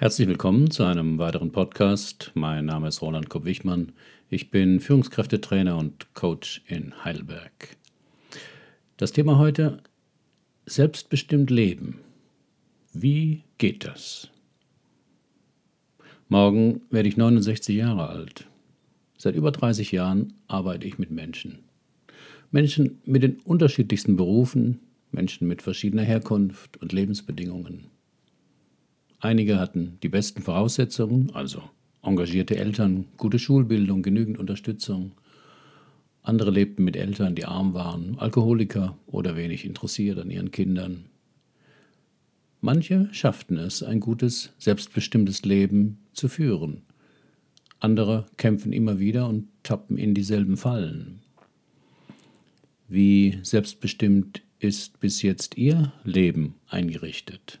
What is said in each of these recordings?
Herzlich willkommen zu einem weiteren Podcast. Mein Name ist Roland Kopp-Wichmann. Ich bin Führungskräftetrainer und Coach in Heidelberg. Das Thema heute: Selbstbestimmt leben. Wie geht das? Morgen werde ich 69 Jahre alt. Seit über 30 Jahren arbeite ich mit Menschen. Menschen mit den unterschiedlichsten Berufen, Menschen mit verschiedener Herkunft und Lebensbedingungen. Einige hatten die besten Voraussetzungen, also engagierte Eltern, gute Schulbildung, genügend Unterstützung. Andere lebten mit Eltern, die arm waren, Alkoholiker oder wenig interessiert an ihren Kindern. Manche schafften es, ein gutes, selbstbestimmtes Leben zu führen. Andere kämpfen immer wieder und tappen in dieselben Fallen. Wie selbstbestimmt ist bis jetzt Ihr Leben eingerichtet?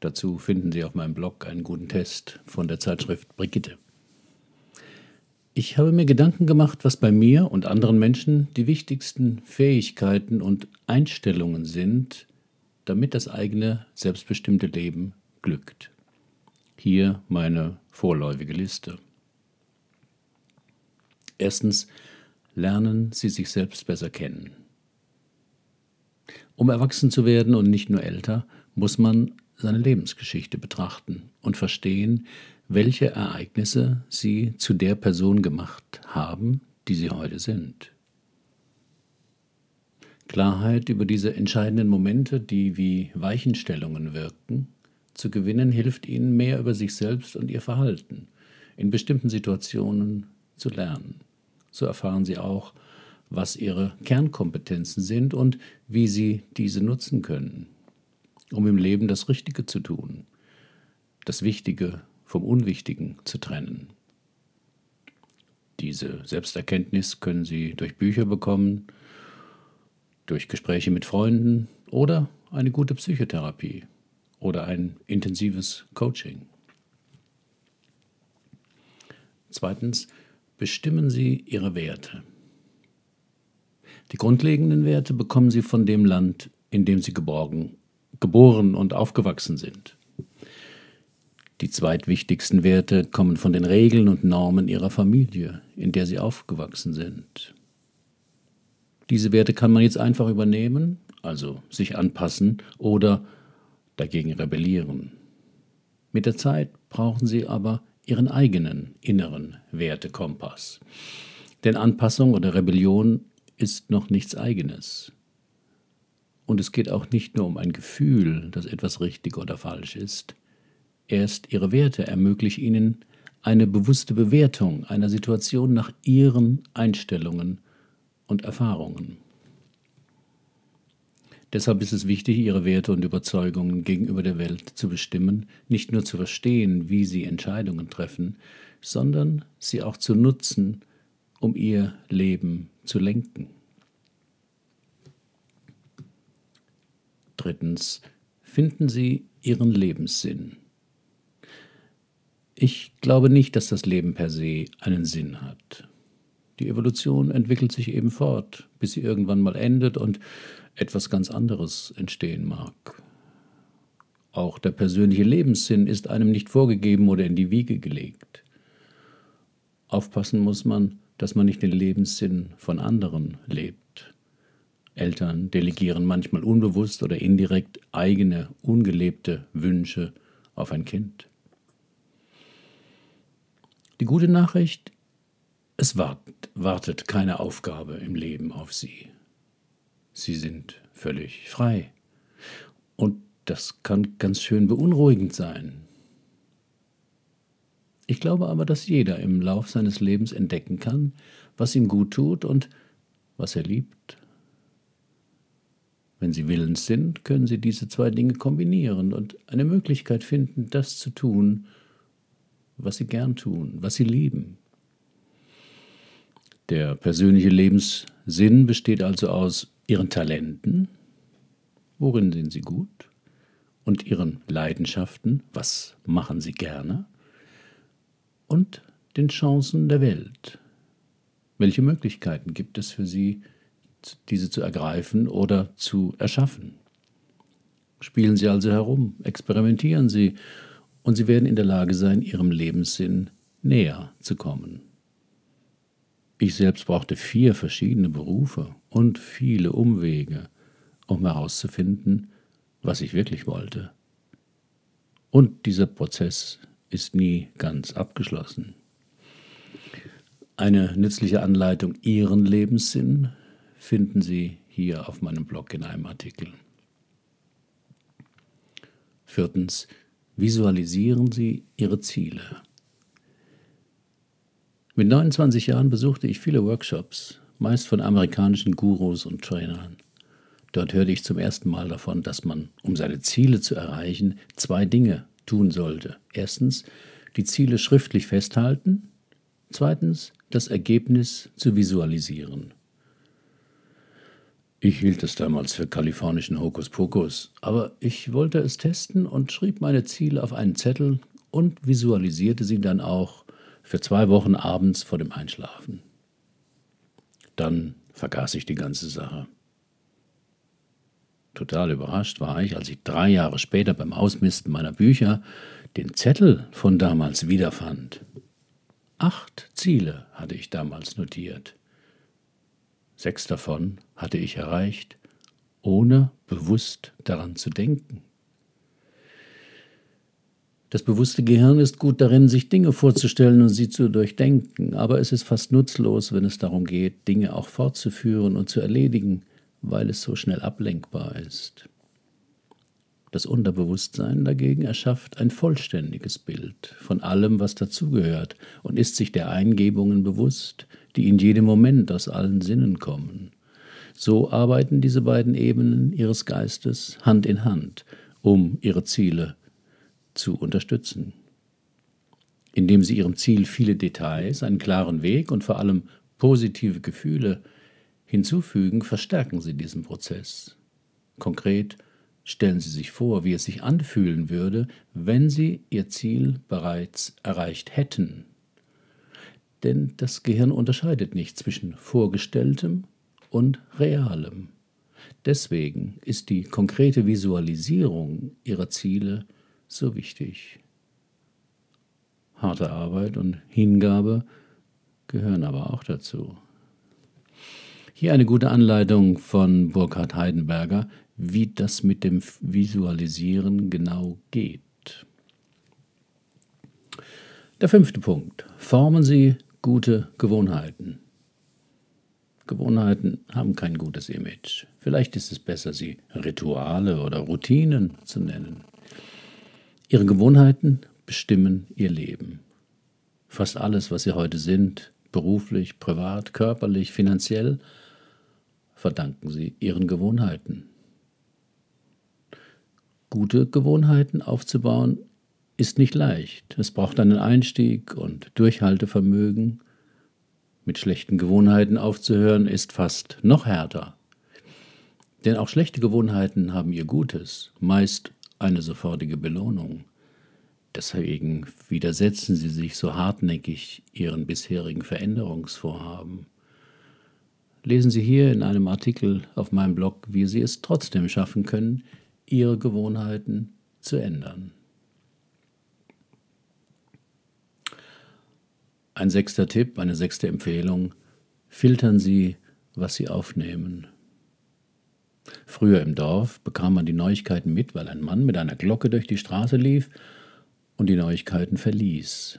Dazu finden Sie auf meinem Blog einen guten Test von der Zeitschrift Brigitte. Ich habe mir Gedanken gemacht, was bei mir und anderen Menschen die wichtigsten Fähigkeiten und Einstellungen sind, damit das eigene selbstbestimmte Leben glückt. Hier meine vorläufige Liste. Erstens, lernen Sie sich selbst besser kennen. Um erwachsen zu werden und nicht nur älter, muss man seine Lebensgeschichte betrachten und verstehen, welche Ereignisse sie zu der Person gemacht haben, die sie heute sind. Klarheit über diese entscheidenden Momente, die wie Weichenstellungen wirken, zu gewinnen, hilft ihnen mehr über sich selbst und ihr Verhalten in bestimmten Situationen zu lernen. So erfahren sie auch, was ihre Kernkompetenzen sind und wie sie diese nutzen können um im Leben das Richtige zu tun, das Wichtige vom Unwichtigen zu trennen. Diese Selbsterkenntnis können Sie durch Bücher bekommen, durch Gespräche mit Freunden oder eine gute Psychotherapie oder ein intensives Coaching. Zweitens, bestimmen Sie Ihre Werte. Die grundlegenden Werte bekommen Sie von dem Land, in dem Sie geborgen geboren und aufgewachsen sind. Die zweitwichtigsten Werte kommen von den Regeln und Normen ihrer Familie, in der sie aufgewachsen sind. Diese Werte kann man jetzt einfach übernehmen, also sich anpassen oder dagegen rebellieren. Mit der Zeit brauchen sie aber ihren eigenen inneren Wertekompass. Denn Anpassung oder Rebellion ist noch nichts eigenes. Und es geht auch nicht nur um ein Gefühl, dass etwas richtig oder falsch ist. Erst ihre Werte ermöglichen ihnen eine bewusste Bewertung einer Situation nach ihren Einstellungen und Erfahrungen. Deshalb ist es wichtig, ihre Werte und Überzeugungen gegenüber der Welt zu bestimmen, nicht nur zu verstehen, wie sie Entscheidungen treffen, sondern sie auch zu nutzen, um ihr Leben zu lenken. Drittens, finden Sie Ihren Lebenssinn. Ich glaube nicht, dass das Leben per se einen Sinn hat. Die Evolution entwickelt sich eben fort, bis sie irgendwann mal endet und etwas ganz anderes entstehen mag. Auch der persönliche Lebenssinn ist einem nicht vorgegeben oder in die Wiege gelegt. Aufpassen muss man, dass man nicht den Lebenssinn von anderen lebt. Eltern delegieren manchmal unbewusst oder indirekt eigene, ungelebte Wünsche auf ein Kind. Die gute Nachricht, es wartet keine Aufgabe im Leben auf Sie. Sie sind völlig frei. Und das kann ganz schön beunruhigend sein. Ich glaube aber, dass jeder im Lauf seines Lebens entdecken kann, was ihm gut tut und was er liebt wenn Sie willens sind, können Sie diese zwei Dinge kombinieren und eine Möglichkeit finden, das zu tun, was Sie gern tun, was Sie lieben. Der persönliche Lebenssinn besteht also aus Ihren Talenten, worin sind Sie gut, und Ihren Leidenschaften, was machen Sie gerne, und den Chancen der Welt. Welche Möglichkeiten gibt es für Sie, diese zu ergreifen oder zu erschaffen. Spielen Sie also herum, experimentieren Sie und Sie werden in der Lage sein, Ihrem Lebenssinn näher zu kommen. Ich selbst brauchte vier verschiedene Berufe und viele Umwege, um herauszufinden, was ich wirklich wollte. Und dieser Prozess ist nie ganz abgeschlossen. Eine nützliche Anleitung, Ihren Lebenssinn finden Sie hier auf meinem Blog in einem Artikel. Viertens, visualisieren Sie Ihre Ziele. Mit 29 Jahren besuchte ich viele Workshops, meist von amerikanischen Gurus und Trainern. Dort hörte ich zum ersten Mal davon, dass man, um seine Ziele zu erreichen, zwei Dinge tun sollte. Erstens, die Ziele schriftlich festhalten. Zweitens, das Ergebnis zu visualisieren. Ich hielt es damals für kalifornischen Hokuspokus, aber ich wollte es testen und schrieb meine Ziele auf einen Zettel und visualisierte sie dann auch für zwei Wochen abends vor dem Einschlafen. Dann vergaß ich die ganze Sache. Total überrascht war ich, als ich drei Jahre später beim Ausmisten meiner Bücher den Zettel von damals wiederfand. Acht Ziele hatte ich damals notiert. Sechs davon hatte ich erreicht, ohne bewusst daran zu denken. Das bewusste Gehirn ist gut darin, sich Dinge vorzustellen und sie zu durchdenken, aber es ist fast nutzlos, wenn es darum geht, Dinge auch fortzuführen und zu erledigen, weil es so schnell ablenkbar ist. Das Unterbewusstsein dagegen erschafft ein vollständiges Bild von allem, was dazugehört, und ist sich der Eingebungen bewusst, die in jedem Moment aus allen Sinnen kommen. So arbeiten diese beiden Ebenen ihres Geistes Hand in Hand, um ihre Ziele zu unterstützen. Indem sie ihrem Ziel viele Details, einen klaren Weg und vor allem positive Gefühle hinzufügen, verstärken sie diesen Prozess. Konkret stellen Sie sich vor, wie es sich anfühlen würde, wenn Sie Ihr Ziel bereits erreicht hätten. Denn das Gehirn unterscheidet nicht zwischen vorgestelltem und realem. Deswegen ist die konkrete Visualisierung Ihrer Ziele so wichtig. Harte Arbeit und Hingabe gehören aber auch dazu. Hier eine gute Anleitung von Burkhard Heidenberger, wie das mit dem Visualisieren genau geht. Der fünfte Punkt. Formen Sie gute Gewohnheiten. Gewohnheiten haben kein gutes Image. Vielleicht ist es besser, sie Rituale oder Routinen zu nennen. Ihre Gewohnheiten bestimmen Ihr Leben. Fast alles, was Sie heute sind, beruflich, privat, körperlich, finanziell, verdanken Sie Ihren Gewohnheiten. Gute Gewohnheiten aufzubauen ist nicht leicht. Es braucht einen Einstieg und Durchhaltevermögen. Mit schlechten Gewohnheiten aufzuhören ist fast noch härter. Denn auch schlechte Gewohnheiten haben ihr Gutes, meist eine sofortige Belohnung. Deswegen widersetzen sie sich so hartnäckig ihren bisherigen Veränderungsvorhaben. Lesen Sie hier in einem Artikel auf meinem Blog, wie Sie es trotzdem schaffen können, Ihre Gewohnheiten zu ändern. Ein sechster Tipp, eine sechste Empfehlung. Filtern Sie, was Sie aufnehmen. Früher im Dorf bekam man die Neuigkeiten mit, weil ein Mann mit einer Glocke durch die Straße lief und die Neuigkeiten verließ.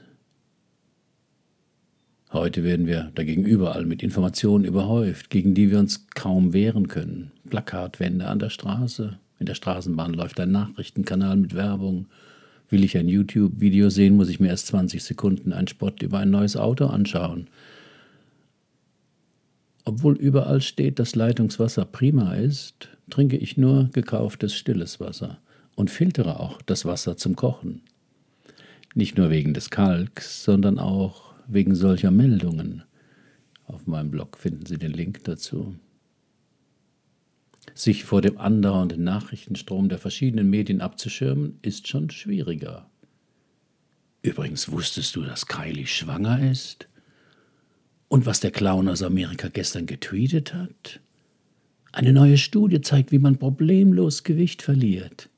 Heute werden wir dagegen überall mit Informationen überhäuft, gegen die wir uns kaum wehren können. Plakatwände an der Straße, in der Straßenbahn läuft ein Nachrichtenkanal mit Werbung, Will ich ein YouTube-Video sehen, muss ich mir erst 20 Sekunden einen Spot über ein neues Auto anschauen. Obwohl überall steht, dass Leitungswasser prima ist, trinke ich nur gekauftes stilles Wasser und filtere auch das Wasser zum Kochen. Nicht nur wegen des Kalks, sondern auch wegen solcher Meldungen. Auf meinem Blog finden Sie den Link dazu. Sich vor dem andauernden Nachrichtenstrom der verschiedenen Medien abzuschirmen, ist schon schwieriger. Übrigens wusstest du, dass Kylie schwanger ist? Und was der Clown aus Amerika gestern getweetet hat? Eine neue Studie zeigt, wie man problemlos Gewicht verliert.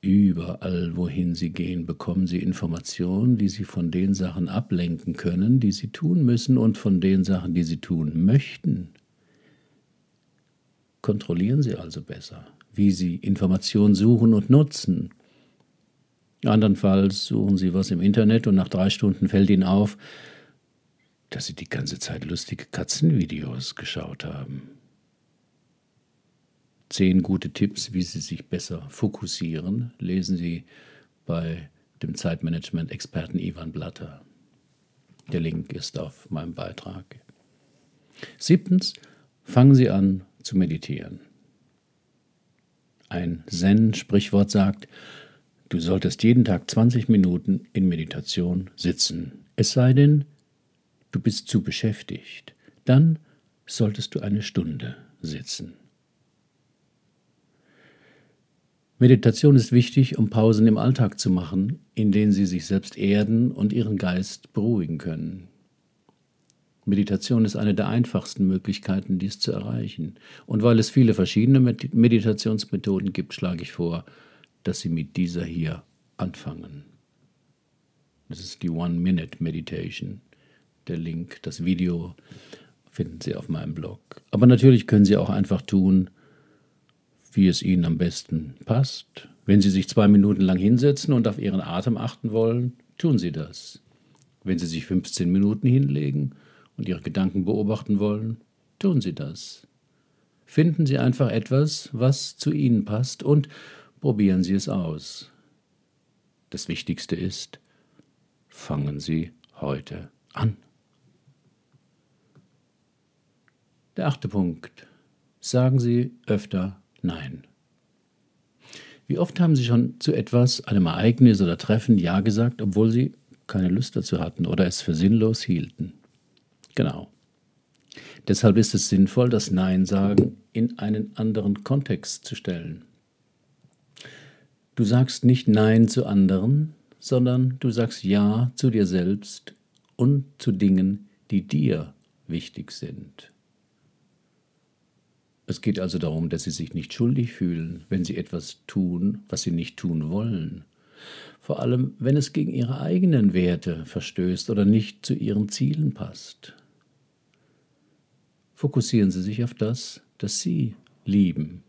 Überall, wohin Sie gehen, bekommen Sie Informationen, die Sie von den Sachen ablenken können, die Sie tun müssen und von den Sachen, die Sie tun möchten. Kontrollieren Sie also besser, wie Sie Informationen suchen und nutzen. Andernfalls suchen Sie was im Internet und nach drei Stunden fällt Ihnen auf, dass Sie die ganze Zeit lustige Katzenvideos geschaut haben. Zehn gute Tipps, wie Sie sich besser fokussieren, lesen Sie bei dem Zeitmanagement-Experten Ivan Blatter. Der Link ist auf meinem Beitrag. Siebtens, fangen Sie an zu meditieren. Ein Zen-Sprichwort sagt, du solltest jeden Tag 20 Minuten in Meditation sitzen. Es sei denn, du bist zu beschäftigt. Dann solltest du eine Stunde sitzen. Meditation ist wichtig, um Pausen im Alltag zu machen, in denen Sie sich selbst erden und Ihren Geist beruhigen können. Meditation ist eine der einfachsten Möglichkeiten, dies zu erreichen. Und weil es viele verschiedene Meditationsmethoden gibt, schlage ich vor, dass Sie mit dieser hier anfangen. Das ist die One-Minute-Meditation. Der Link, das Video finden Sie auf meinem Blog. Aber natürlich können Sie auch einfach tun, wie es Ihnen am besten passt. Wenn Sie sich zwei Minuten lang hinsetzen und auf Ihren Atem achten wollen, tun Sie das. Wenn Sie sich 15 Minuten hinlegen und Ihre Gedanken beobachten wollen, tun Sie das. Finden Sie einfach etwas, was zu Ihnen passt und probieren Sie es aus. Das Wichtigste ist, fangen Sie heute an. Der achte Punkt. Sagen Sie öfter Nein. Wie oft haben Sie schon zu etwas, einem Ereignis oder Treffen Ja gesagt, obwohl Sie keine Lust dazu hatten oder es für sinnlos hielten? Genau. Deshalb ist es sinnvoll, das Nein sagen in einen anderen Kontext zu stellen. Du sagst nicht Nein zu anderen, sondern du sagst Ja zu dir selbst und zu Dingen, die dir wichtig sind. Es geht also darum, dass sie sich nicht schuldig fühlen, wenn sie etwas tun, was sie nicht tun wollen. Vor allem, wenn es gegen ihre eigenen Werte verstößt oder nicht zu ihren Zielen passt. Fokussieren Sie sich auf das, das Sie lieben.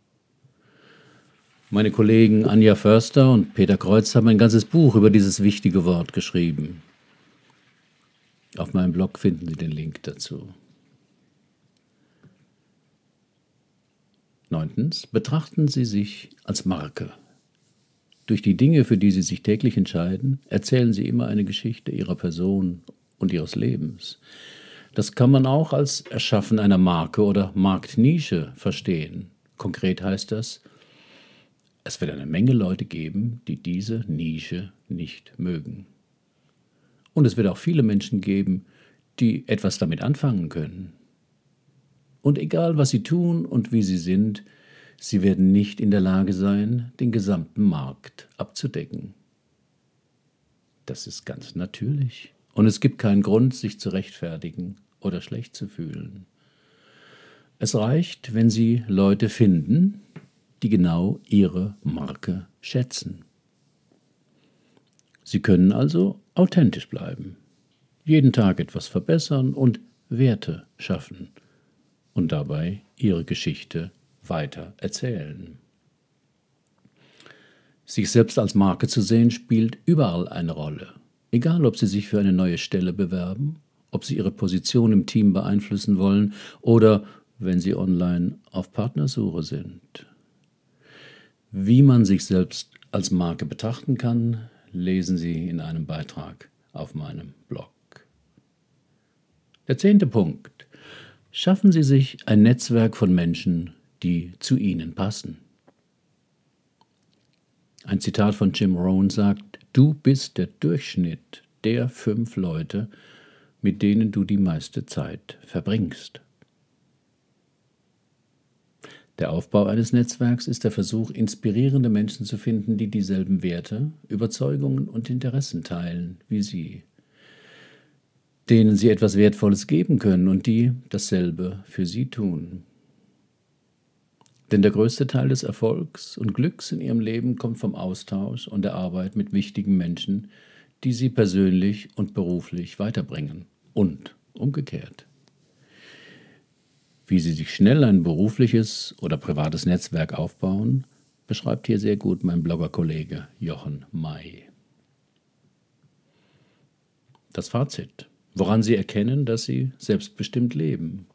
Meine Kollegen Anja Förster und Peter Kreuz haben ein ganzes Buch über dieses wichtige Wort geschrieben. Auf meinem Blog finden Sie den Link dazu. Neuntens, betrachten Sie sich als Marke. Durch die Dinge, für die Sie sich täglich entscheiden, erzählen Sie immer eine Geschichte Ihrer Person und Ihres Lebens. Das kann man auch als Erschaffen einer Marke oder Marktnische verstehen. Konkret heißt das, es wird eine Menge Leute geben, die diese Nische nicht mögen. Und es wird auch viele Menschen geben, die etwas damit anfangen können. Und egal, was sie tun und wie sie sind, sie werden nicht in der Lage sein, den gesamten Markt abzudecken. Das ist ganz natürlich. Und es gibt keinen Grund, sich zu rechtfertigen oder schlecht zu fühlen. Es reicht, wenn Sie Leute finden, die genau Ihre Marke schätzen. Sie können also authentisch bleiben, jeden Tag etwas verbessern und Werte schaffen und dabei ihre Geschichte weiter erzählen. Sich selbst als Marke zu sehen, spielt überall eine Rolle. Egal, ob Sie sich für eine neue Stelle bewerben, ob Sie Ihre Position im Team beeinflussen wollen oder wenn Sie online auf Partnersuche sind. Wie man sich selbst als Marke betrachten kann, lesen Sie in einem Beitrag auf meinem Blog. Der zehnte Punkt. Schaffen Sie sich ein Netzwerk von Menschen, die zu Ihnen passen. Ein Zitat von Jim Rohn sagt, du bist der Durchschnitt der fünf Leute, mit denen du die meiste Zeit verbringst. Der Aufbau eines Netzwerks ist der Versuch, inspirierende Menschen zu finden, die dieselben Werte, Überzeugungen und Interessen teilen wie Sie denen sie etwas Wertvolles geben können und die dasselbe für sie tun. Denn der größte Teil des Erfolgs und Glücks in ihrem Leben kommt vom Austausch und der Arbeit mit wichtigen Menschen, die sie persönlich und beruflich weiterbringen. Und umgekehrt. Wie Sie sich schnell ein berufliches oder privates Netzwerk aufbauen, beschreibt hier sehr gut mein Bloggerkollege Jochen May. Das Fazit, woran Sie erkennen, dass Sie selbstbestimmt leben.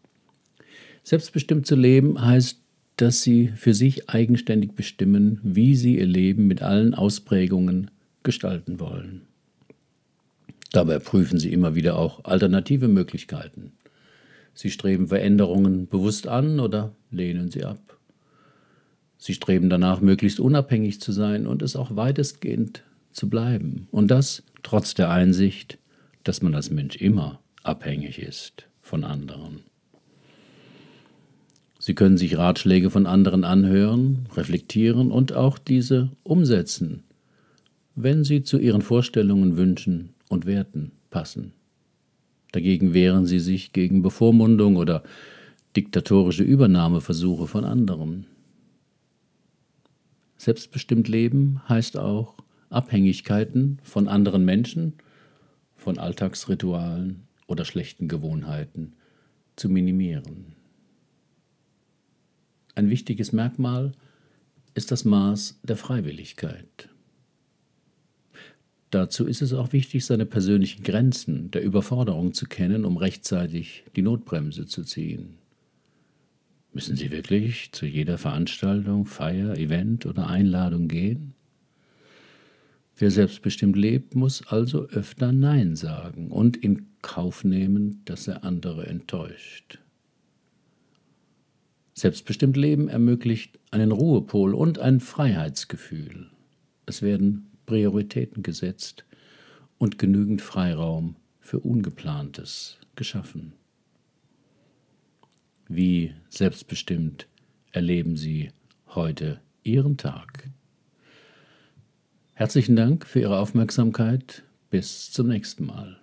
Selbstbestimmt zu leben heißt, dass Sie für sich eigenständig bestimmen, wie Sie Ihr Leben mit allen Ausprägungen gestalten wollen. Dabei prüfen Sie immer wieder auch alternative Möglichkeiten. Sie streben Veränderungen bewusst an oder lehnen sie ab. Sie streben danach, möglichst unabhängig zu sein und es auch weitestgehend zu bleiben. Und das trotz der Einsicht, dass man als Mensch immer abhängig ist von anderen. Sie können sich Ratschläge von anderen anhören, reflektieren und auch diese umsetzen, wenn sie zu ihren Vorstellungen, Wünschen und Werten passen. Dagegen wehren sie sich gegen Bevormundung oder diktatorische Übernahmeversuche von anderen. Selbstbestimmt leben heißt auch Abhängigkeiten von anderen Menschen, von Alltagsritualen oder schlechten Gewohnheiten zu minimieren. Ein wichtiges Merkmal ist das Maß der Freiwilligkeit. Dazu ist es auch wichtig, seine persönlichen Grenzen der Überforderung zu kennen, um rechtzeitig die Notbremse zu ziehen. Müssen Sie wirklich zu jeder Veranstaltung, Feier, Event oder Einladung gehen? Wer selbstbestimmt lebt, muss also öfter Nein sagen und in Kauf nehmen, dass er andere enttäuscht. Selbstbestimmt Leben ermöglicht einen Ruhepol und ein Freiheitsgefühl. Es werden Prioritäten gesetzt und genügend Freiraum für Ungeplantes geschaffen. Wie selbstbestimmt erleben Sie heute Ihren Tag? Herzlichen Dank für Ihre Aufmerksamkeit. Bis zum nächsten Mal.